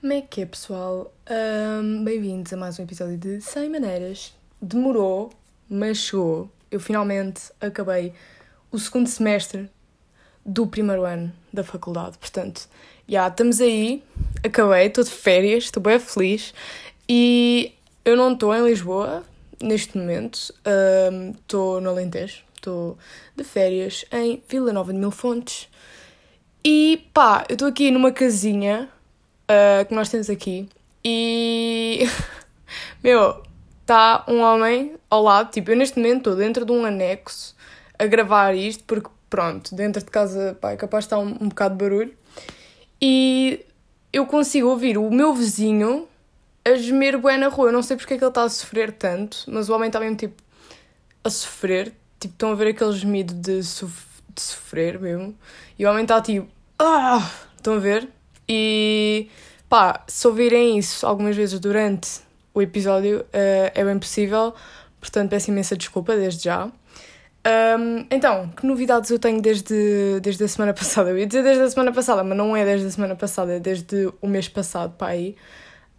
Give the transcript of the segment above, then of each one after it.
Como é que é, pessoal? Um, Bem-vindos a mais um episódio de 100 Maneiras. Demorou, mas chegou. Eu finalmente acabei o segundo semestre do primeiro ano da faculdade. Portanto, já estamos aí, acabei, estou de férias, estou bem feliz e eu não estou em Lisboa neste momento, estou um, no Alentejo, estou de férias em Vila Nova de Mil Fontes e pá, eu estou aqui numa casinha uh, que nós temos aqui e. Meu, está um homem ao lado, tipo, eu neste momento estou dentro de um anexo a gravar isto porque, pronto, dentro de casa, pá, é capaz de estar um, um bocado de barulho e eu consigo ouvir o meu vizinho a gemer bué na rua. Eu não sei porque é que ele está a sofrer tanto, mas o homem está mesmo, tipo, a sofrer. Tipo, estão a ver aquele gemido de, sof de sofrer mesmo. E o homem está tipo, ah! Estão a ver? E pá, se ouvirem isso algumas vezes durante o episódio, uh, é bem possível, portanto peço imensa desculpa desde já. Um, então, que novidades eu tenho desde, desde a semana passada? Eu ia dizer desde a semana passada, mas não é desde a semana passada, é desde o mês passado para aí.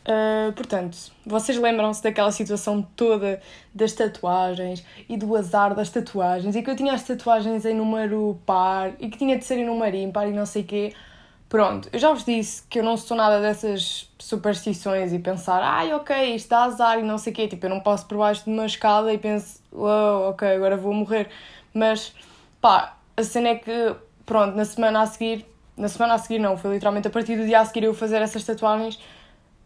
Uh, portanto, vocês lembram-se daquela situação toda das tatuagens e do azar das tatuagens e que eu tinha as tatuagens em número par e que tinha de ser em número ímpar e não sei o quê. Pronto, eu já vos disse que eu não sou nada dessas superstições e pensar, ai, ok, isto dá azar e não sei o quê. Tipo, eu não passo por baixo de uma escada e penso, uau, ok, agora vou morrer. Mas, pá, a cena é que, pronto, na semana a seguir, na semana a seguir não, foi literalmente a partir do dia a seguir eu fazer essas tatuagens,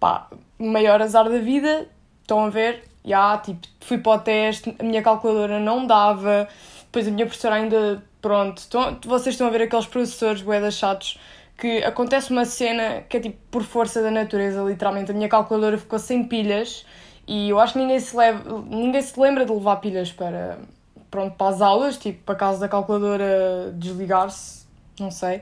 pá, maior azar da vida, estão a ver? Já, tipo, fui para o teste, a minha calculadora não dava, depois a minha professora ainda, pronto, estão, vocês estão a ver aqueles professores boedas chatos que acontece uma cena que é tipo por força da natureza, literalmente. A minha calculadora ficou sem pilhas e eu acho que ninguém se, leva, ninguém se lembra de levar pilhas para, pronto, para as aulas, tipo, para caso da calculadora desligar-se, não sei.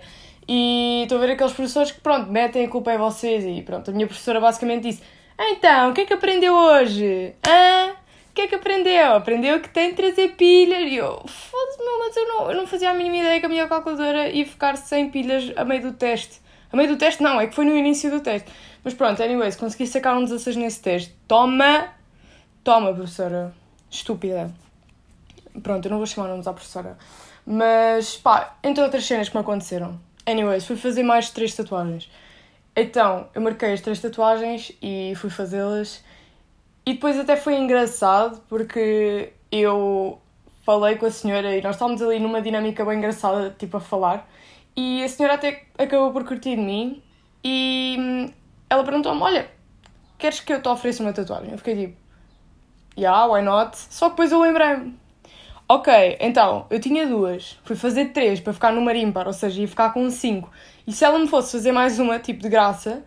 E estou a ver aqueles professores que, pronto, metem a culpa em vocês e pronto. A minha professora basicamente disse: Então, o que é que aprendeu hoje? Hã? O que é que aprendeu? Aprendeu que tem trazer pilhas. E eu, foda-se, meu, mas eu não, eu não fazia a mínima ideia que a minha calculadora ia ficar sem pilhas a meio do teste. A meio do teste, não, é que foi no início do teste. Mas pronto, anyways, consegui sacar um 16 nesse teste. Toma! Toma, professora. Estúpida. Pronto, eu não vou chamar nomes à professora. Mas, pá, entre outras cenas que me aconteceram. Anyways, fui fazer mais três tatuagens. Então, eu marquei as três tatuagens e fui fazê-las. E depois até foi engraçado porque eu falei com a senhora e nós estávamos ali numa dinâmica bem engraçada, tipo a falar, e a senhora até acabou por curtir de mim e hum, ela perguntou-me: Olha, queres que eu te ofereça uma tatuagem? Eu fiquei tipo, yeah, why not? Só que depois eu lembrei-me: Ok, então eu tinha duas, fui fazer três para ficar no ímpar, ou seja, ia ficar com cinco. E se ela me fosse fazer mais uma, tipo de graça,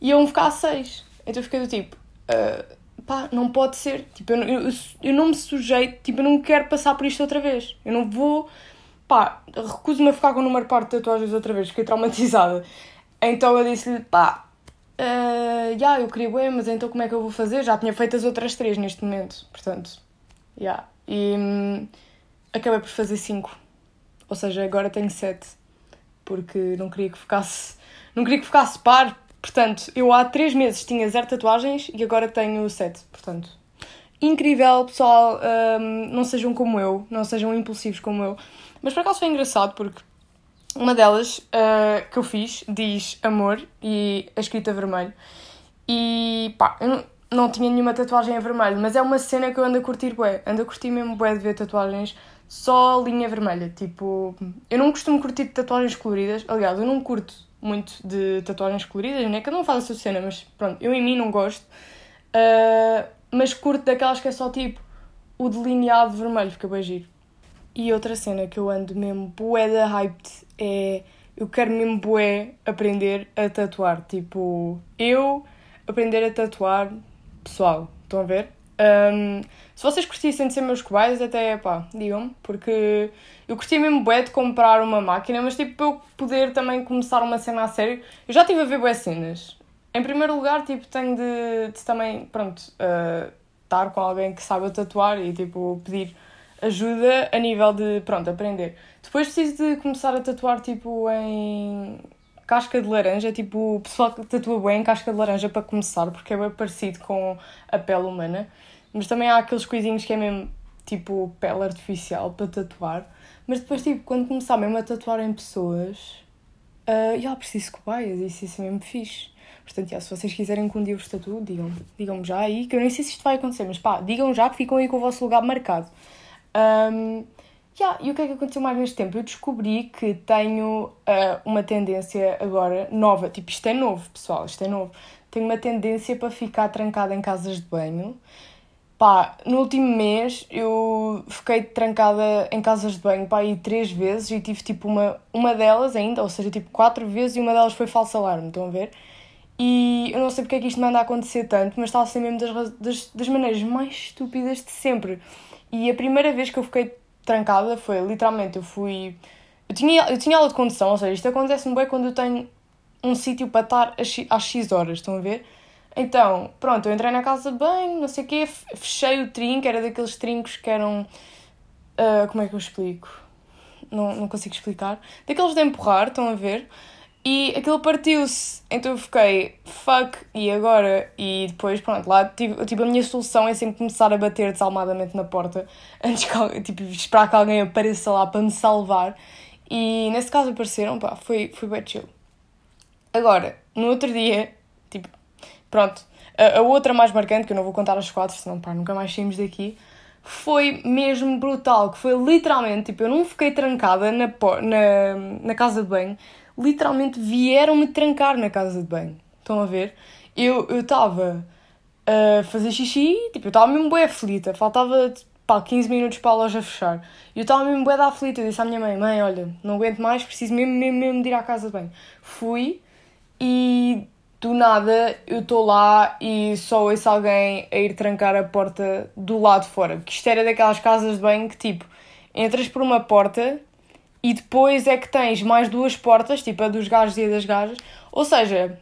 iam ficar seis. Então eu fiquei do tipo. Uh, pá, não pode ser. Tipo, eu, eu, eu não me sujeito, tipo, eu não quero passar por isto outra vez. Eu não vou, pá, recuso-me a ficar com o número par de tatuagens outra vez, fiquei traumatizada. Então eu disse-lhe, pá, uh, yeah, eu queria bem, mas então como é que eu vou fazer? Já tinha feito as outras três neste momento, portanto, yeah. E hum, acabei por fazer cinco. Ou seja, agora tenho sete. Porque não queria que ficasse. Não queria que ficasse par, Portanto, eu há três meses tinha zero tatuagens e agora tenho sete. Portanto, incrível, pessoal. Um, não sejam como eu, não sejam impulsivos como eu. Mas por acaso foi engraçado porque uma delas uh, que eu fiz diz amor e a escrita vermelho. E pá, eu não, não tinha nenhuma tatuagem em vermelho, mas é uma cena que eu ando a curtir bué. Ando a curtir mesmo bué de ver tatuagens só linha vermelha. Tipo, eu não costumo curtir tatuagens coloridas. Aliás, eu não curto muito de tatuagens coloridas, né? Cada um faz a sua cena, mas pronto, eu em mim não gosto. Uh, mas curto daquelas que é só tipo o delineado vermelho, fica bem giro. E outra cena que eu ando mesmo bué da hyped é. Eu quero mesmo bué aprender a tatuar. Tipo, eu aprender a tatuar, pessoal, estão a ver? Um, se vocês curtissem de ser meus cobaias, até pá, digam-me, porque eu curti mesmo bué de comprar uma máquina, mas tipo, para eu poder também começar uma cena a sério, eu já estive a ver bué cenas. Em primeiro lugar, tipo, tenho de, de também, pronto, uh, estar com alguém que saiba tatuar e tipo, pedir ajuda a nível de, pronto, aprender. Depois preciso de começar a tatuar, tipo, em casca de laranja, tipo, o pessoal que tatua bem casca de laranja para começar, porque é bem parecido com a pele humana. Mas também há aqueles coisinhos que é mesmo tipo pele artificial para tatuar. Mas depois, tipo, quando começar mesmo a tatuar em pessoas, uh, já preciso cobaias, isso, isso é mesmo fixe. Portanto, já, se vocês quiserem que um dia vos tatue, digam-me. Digam-me já aí, que eu nem sei se isto vai acontecer, mas pá, digam já que ficam aí com o vosso lugar marcado. Um, yeah, e o que é que aconteceu mais neste tempo? Eu descobri que tenho uh, uma tendência agora nova, tipo, isto é novo, pessoal, isto é novo. Tenho uma tendência para ficar trancada em casas de banho Pá, no último mês eu fiquei trancada em casas de banho pá, aí três vezes e tive tipo uma, uma delas ainda, ou seja, tipo quatro vezes e uma delas foi falso alarme, estão a ver? E eu não sei porque é que isto me anda a acontecer tanto, mas está a ser mesmo das, das, das maneiras mais estúpidas de sempre. E a primeira vez que eu fiquei trancada foi literalmente, eu fui. Eu tinha, eu tinha aula de condução, ou seja, isto acontece-me bem quando eu tenho um sítio para estar às X horas, estão a ver? Então, pronto, eu entrei na casa de banho, não sei o quê, fechei o trinco, era daqueles trincos que eram. Uh, como é que eu explico? Não, não consigo explicar. Daqueles de empurrar, estão a ver? E aquilo partiu-se. Então eu fiquei, fuck, e agora? E depois, pronto, lá tipo, tipo, a minha solução é sempre começar a bater desalmadamente na porta antes que tipo, esperar que alguém apareça lá para me salvar. E nesse caso apareceram, pá, foi, foi bem chill. Agora, no outro dia, tipo, Pronto. A, a, outra mais marcante, que eu não vou contar as quatro, senão pá, nunca mais saímos daqui, foi mesmo brutal, que foi literalmente, tipo, eu não fiquei trancada na, na, na casa de banho, literalmente vieram-me trancar na casa de banho. Estão a ver? Eu estava a fazer xixi, tipo, eu estava mesmo bem aflita, faltava pá, 15 minutos para a loja fechar. E eu estava mesmo bem da aflita, eu disse à minha mãe, mãe, olha, não aguento mais, preciso mesmo, mesmo, mesmo de ir à casa de banho. Fui e do nada eu estou lá e só ouço alguém a ir trancar a porta do lado de fora. Porque isto era daquelas casas de banho que tipo, entras por uma porta e depois é que tens mais duas portas, tipo a dos gajos e a das gajas. Ou seja,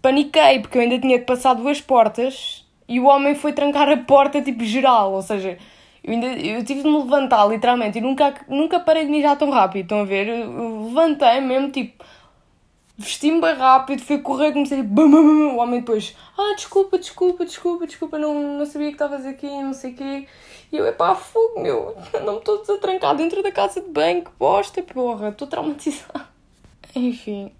paniquei porque eu ainda tinha que passar duas portas e o homem foi trancar a porta tipo geral. Ou seja, eu, ainda, eu tive de me levantar literalmente e nunca, nunca parei de mijar tão rápido. Estão a ver? Eu levantei mesmo tipo vesti-me bem rápido, fui correr, comecei a bum, o homem depois, ah, desculpa, desculpa, desculpa, desculpa, não, não sabia que estavas aqui, não sei o quê. E eu, epá, fogo, meu, andam-me todos a trancar dentro da casa de banho, que bosta, porra, estou traumatizada. Enfim,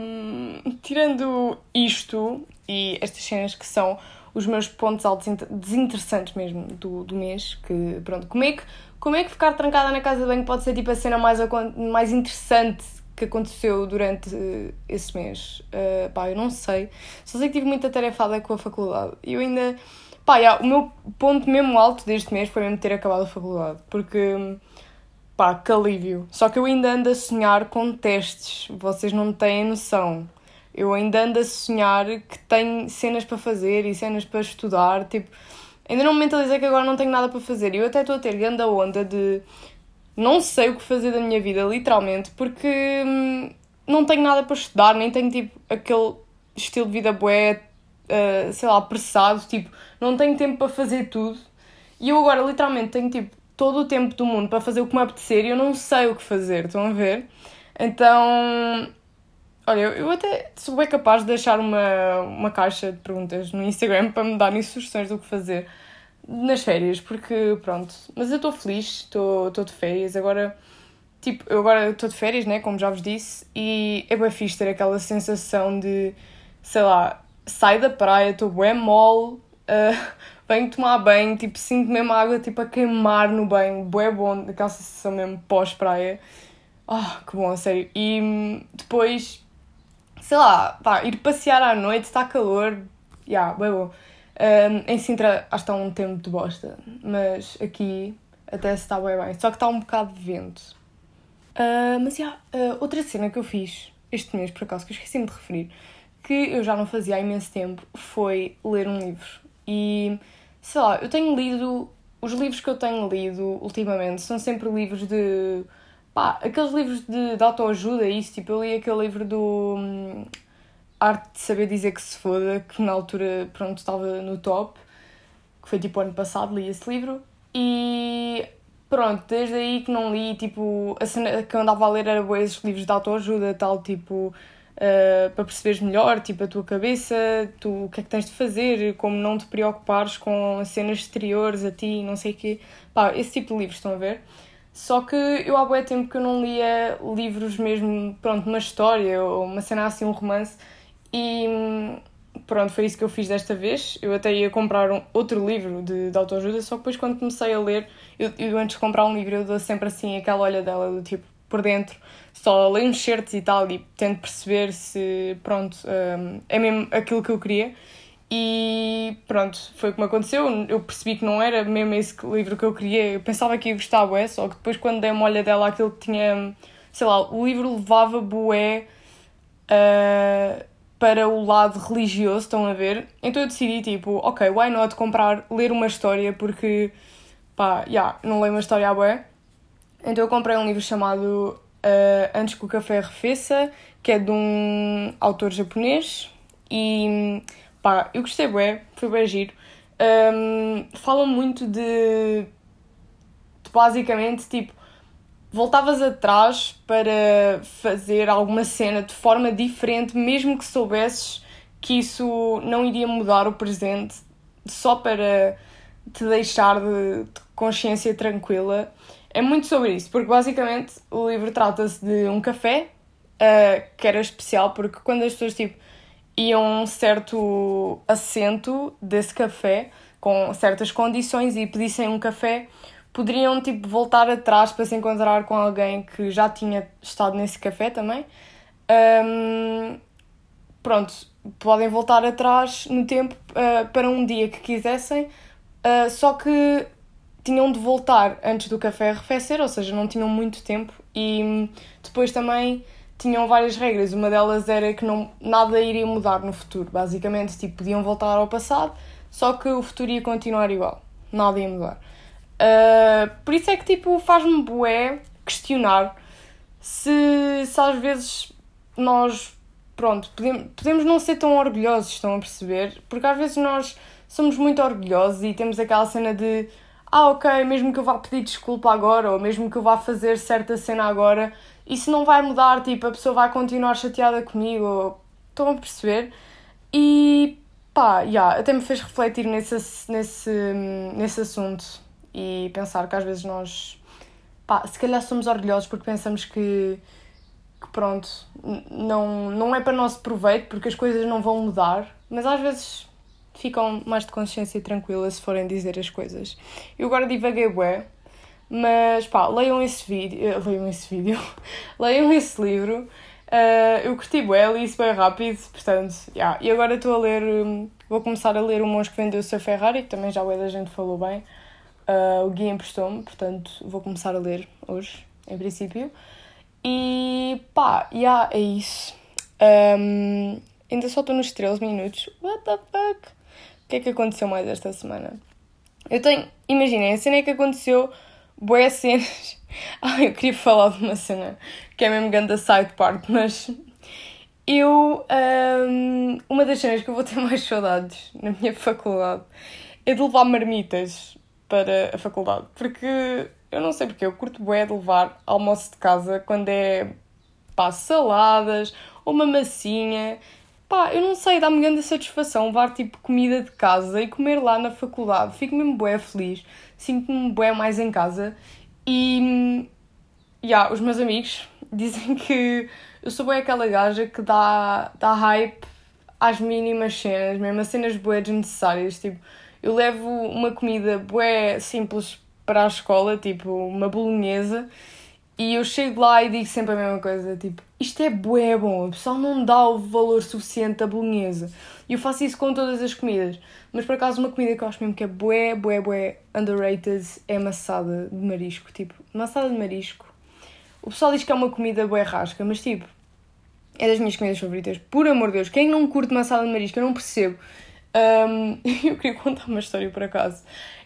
um, tirando isto e estas cenas que são os meus pontos altos desinteressantes mesmo do, do mês, que pronto, como é que, como é que ficar trancada na casa de banho pode ser tipo a cena mais, mais interessante que aconteceu durante esse mês? Uh, pá, eu não sei. Só sei que tive muita tarefada com a faculdade. E eu ainda. Pá, yeah, o meu ponto mesmo alto deste mês foi mesmo ter acabado a faculdade. Porque. Pá, que alívio. Só que eu ainda ando a sonhar com testes. Vocês não têm noção. Eu ainda ando a sonhar que tenho cenas para fazer e cenas para estudar. Tipo, ainda não me mentalizei que agora não tenho nada para fazer. E eu até estou a ter grande onda de não sei o que fazer da minha vida, literalmente, porque hum, não tenho nada para estudar, nem tenho tipo aquele estilo de vida bué, uh, sei lá, apressado, tipo, não tenho tempo para fazer tudo. E eu agora literalmente tenho tipo todo o tempo do mundo para fazer o que me apetecer e eu não sei o que fazer, estão a ver? Então, olha, eu até sou bem capaz de deixar uma, uma caixa de perguntas no Instagram para me darem sugestões do que fazer nas férias, porque pronto, mas eu estou feliz, estou de férias, agora tipo, eu agora estou de férias, né, como já vos disse, e é bem fixe ter aquela sensação de, sei lá, sai da praia, estou bem mole, uh, venho tomar banho, tipo, sinto mesmo a água tipo a queimar no banho, bué bom, aquela sensação mesmo pós-praia. Ah, oh, que bom, a sério. E depois, sei lá, pá, ir passear à noite, está calor, já, yeah, bem bom. Um, em Sintra acho que está um tempo de bosta, mas aqui até se está bem bem. Só que está um bocado de vento. Uh, mas, yeah, uh, outra cena que eu fiz este mês, por acaso, que eu esqueci-me de referir, que eu já não fazia há imenso tempo, foi ler um livro. E, sei lá, eu tenho lido... Os livros que eu tenho lido ultimamente são sempre livros de... Pá, aqueles livros de, de autoajuda, isso. Tipo, eu li aquele livro do... Arte de Saber Dizer que se foda, que na altura, pronto, estava no top, que foi tipo ano passado, li esse livro, e pronto, desde aí que não li, tipo, a cena que eu andava a ler era esses livros de autoajuda, tal, tipo, uh, para perceberes melhor, tipo, a tua cabeça, tu, o que é que tens de fazer, como não te preocupares com cenas exteriores a ti, não sei o quê. Pá, esse tipo de livros, estão a ver? Só que eu há bué tempo que eu não lia livros mesmo, pronto, uma história ou uma cena assim, um romance. E pronto, foi isso que eu fiz desta vez. Eu até ia comprar um, outro livro de, de autoajuda, só que depois quando comecei a ler, eu, eu antes de comprar um livro, eu dou sempre assim aquela olha dela, do tipo, por dentro, só leio uns certos e tal e tento perceber se, pronto, um, é mesmo aquilo que eu queria. E pronto, foi como aconteceu. Eu percebi que não era mesmo esse livro que eu queria. Eu pensava que ia gostar bué, só que depois quando dei uma olha dela, aquilo que tinha, sei lá, o livro levava bué uh, para o lado religioso, estão a ver? Então eu decidi, tipo, ok, why not comprar, ler uma história, porque, pá, já, yeah, não leio uma história à bué. Então eu comprei um livro chamado uh, Antes que o Café Arrefeça, que é de um autor japonês. E pá, eu gostei bué, foi bem giro. Um, falam muito de, de basicamente tipo voltavas atrás para fazer alguma cena de forma diferente, mesmo que soubesses que isso não iria mudar o presente, só para te deixar de, de consciência tranquila. É muito sobre isso, porque basicamente o livro trata-se de um café uh, que era especial, porque quando as pessoas tipo, iam a um certo assento desse café, com certas condições, e pedissem um café, poderiam tipo, voltar atrás para se encontrar com alguém que já tinha estado nesse café também. Um, pronto, podem voltar atrás no tempo uh, para um dia que quisessem, uh, só que tinham de voltar antes do café arrefecer, ou seja, não tinham muito tempo e depois também tinham várias regras. Uma delas era que não, nada iria mudar no futuro. Basicamente, tipo, podiam voltar ao passado, só que o futuro ia continuar igual. Nada ia mudar. Uh, por isso é que, tipo, faz-me bué questionar se, se às vezes nós, pronto, podemos, podemos não ser tão orgulhosos, estão a perceber? Porque às vezes nós somos muito orgulhosos e temos aquela cena de ah, ok, mesmo que eu vá pedir desculpa agora, ou mesmo que eu vá fazer certa cena agora, isso não vai mudar, tipo, a pessoa vai continuar chateada comigo, estão a perceber? E pá, yeah, até me fez refletir nesse, nesse, nesse assunto e pensar que às vezes nós, pá, se calhar somos orgulhosos porque pensamos que, que pronto, não, não é para nosso proveito porque as coisas não vão mudar, mas às vezes ficam mais de consciência tranquila se forem dizer as coisas. Eu agora divaguei bué, mas pá, leiam esse vídeo, uh, leiam esse vídeo, leiam esse livro. Uh, eu curti bué, li isso bem rápido, portanto, yeah. E agora estou a ler, um, vou começar a ler O Monge que Vendeu o Seu Ferrari, que também já o da gente falou bem. Uh, o Gui emprestou-me, portanto, vou começar a ler hoje, em princípio. E pá, yeah, é isso. Um, ainda só estou nos 13 minutos. What the fuck? O que é que aconteceu mais esta semana? Eu tenho. Imaginem, a cena é que aconteceu boas cenas. Ah, eu queria falar de uma cena que é mesmo grande side part, mas eu. Um, uma das cenas que eu vou ter mais saudades na minha faculdade é de levar marmitas para a faculdade. Porque eu não sei porque, eu curto bué de levar almoço de casa quando é pá, saladas ou uma massinha Pá, eu não sei, dá-me grande satisfação levar tipo comida de casa e comer lá na faculdade. Fico mesmo bué feliz, sinto-me bué mais em casa e. Yeah, os meus amigos dizem que eu sou bué aquela gaja que dá, dá hype às mínimas cenas, mesmo as cenas bué desnecessárias. Tipo, eu levo uma comida bué simples para a escola, tipo uma bolonhesa e eu chego lá e digo sempre a mesma coisa, tipo, isto é bué bom, o pessoal não dá o valor suficiente à bolonhesa. E eu faço isso com todas as comidas. Mas por acaso uma comida que eu acho mesmo que é bué, bué, bué underrated é maçada de marisco. Tipo, maçada de marisco. O pessoal diz que é uma comida bué rasca, mas tipo, é das minhas comidas favoritas. Por amor de Deus, quem não curte maçada de marisco? Eu não percebo. Um, eu queria contar uma história por acaso.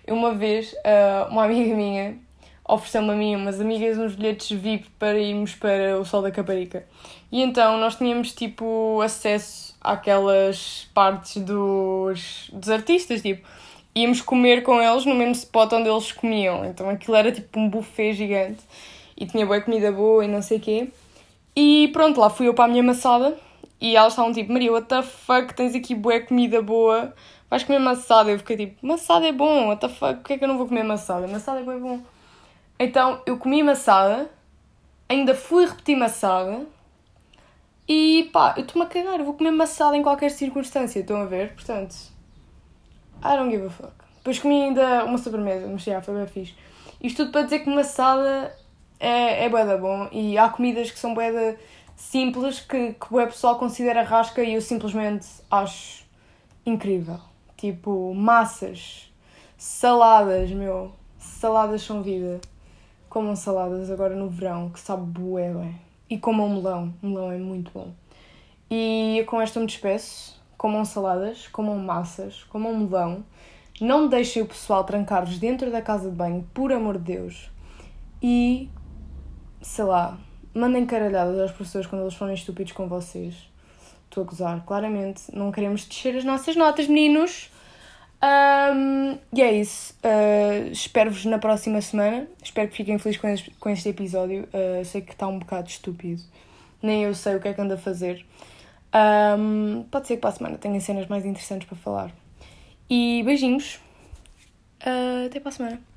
Uma vez, uh, uma amiga minha ofereceu-me a mim umas amigas uns bilhetes VIP para irmos para o Sol da Caparica. E então nós tínhamos tipo acesso àquelas partes dos, dos artistas, tipo, íamos comer com eles no mesmo spot onde eles comiam. Então aquilo era tipo um buffet gigante e tinha boa comida boa e não sei o quê. E pronto, lá fui eu para a minha maçada e elas estavam tipo, Maria, what the fuck, tens aqui bué comida boa, vais comer maçada. Eu fiquei tipo, maçada é bom, what the fuck, porque é que eu não vou comer maçada? Maçada é bem bom. Então eu comi maçada, ainda fui repetir maçada e pá, eu estou-me a cagar, eu vou comer maçada em qualquer circunstância, estão a ver? Portanto, I don't give a fuck. Depois comi ainda uma sobremesa, mas já, foi bem fixe. Isto tudo para dizer que maçada é, é bué bom e há comidas que são bué simples que, que o pessoal considera rasca e eu simplesmente acho incrível. Tipo, massas, saladas, meu. Saladas são vida. Comam saladas agora no verão, que sabe bué bem. E comam melão. Melão é muito bom. E com esta me despeço. Comam saladas, comam massas, comam melão. Não deixem o pessoal trancar-vos dentro da casa de banho, por amor de Deus. E, sei lá, mandem caralhadas às professores quando eles forem estúpidos com vocês. Estou a gozar, claramente. Não queremos descer as nossas notas, meninos. Um, e é isso. Uh, Espero-vos na próxima semana. Espero que fiquem felizes com este, com este episódio. Uh, sei que está um bocado estúpido. Nem eu sei o que é que ando a fazer. Um, pode ser que para a semana tenha cenas mais interessantes para falar. E beijinhos. Uh, até para a semana.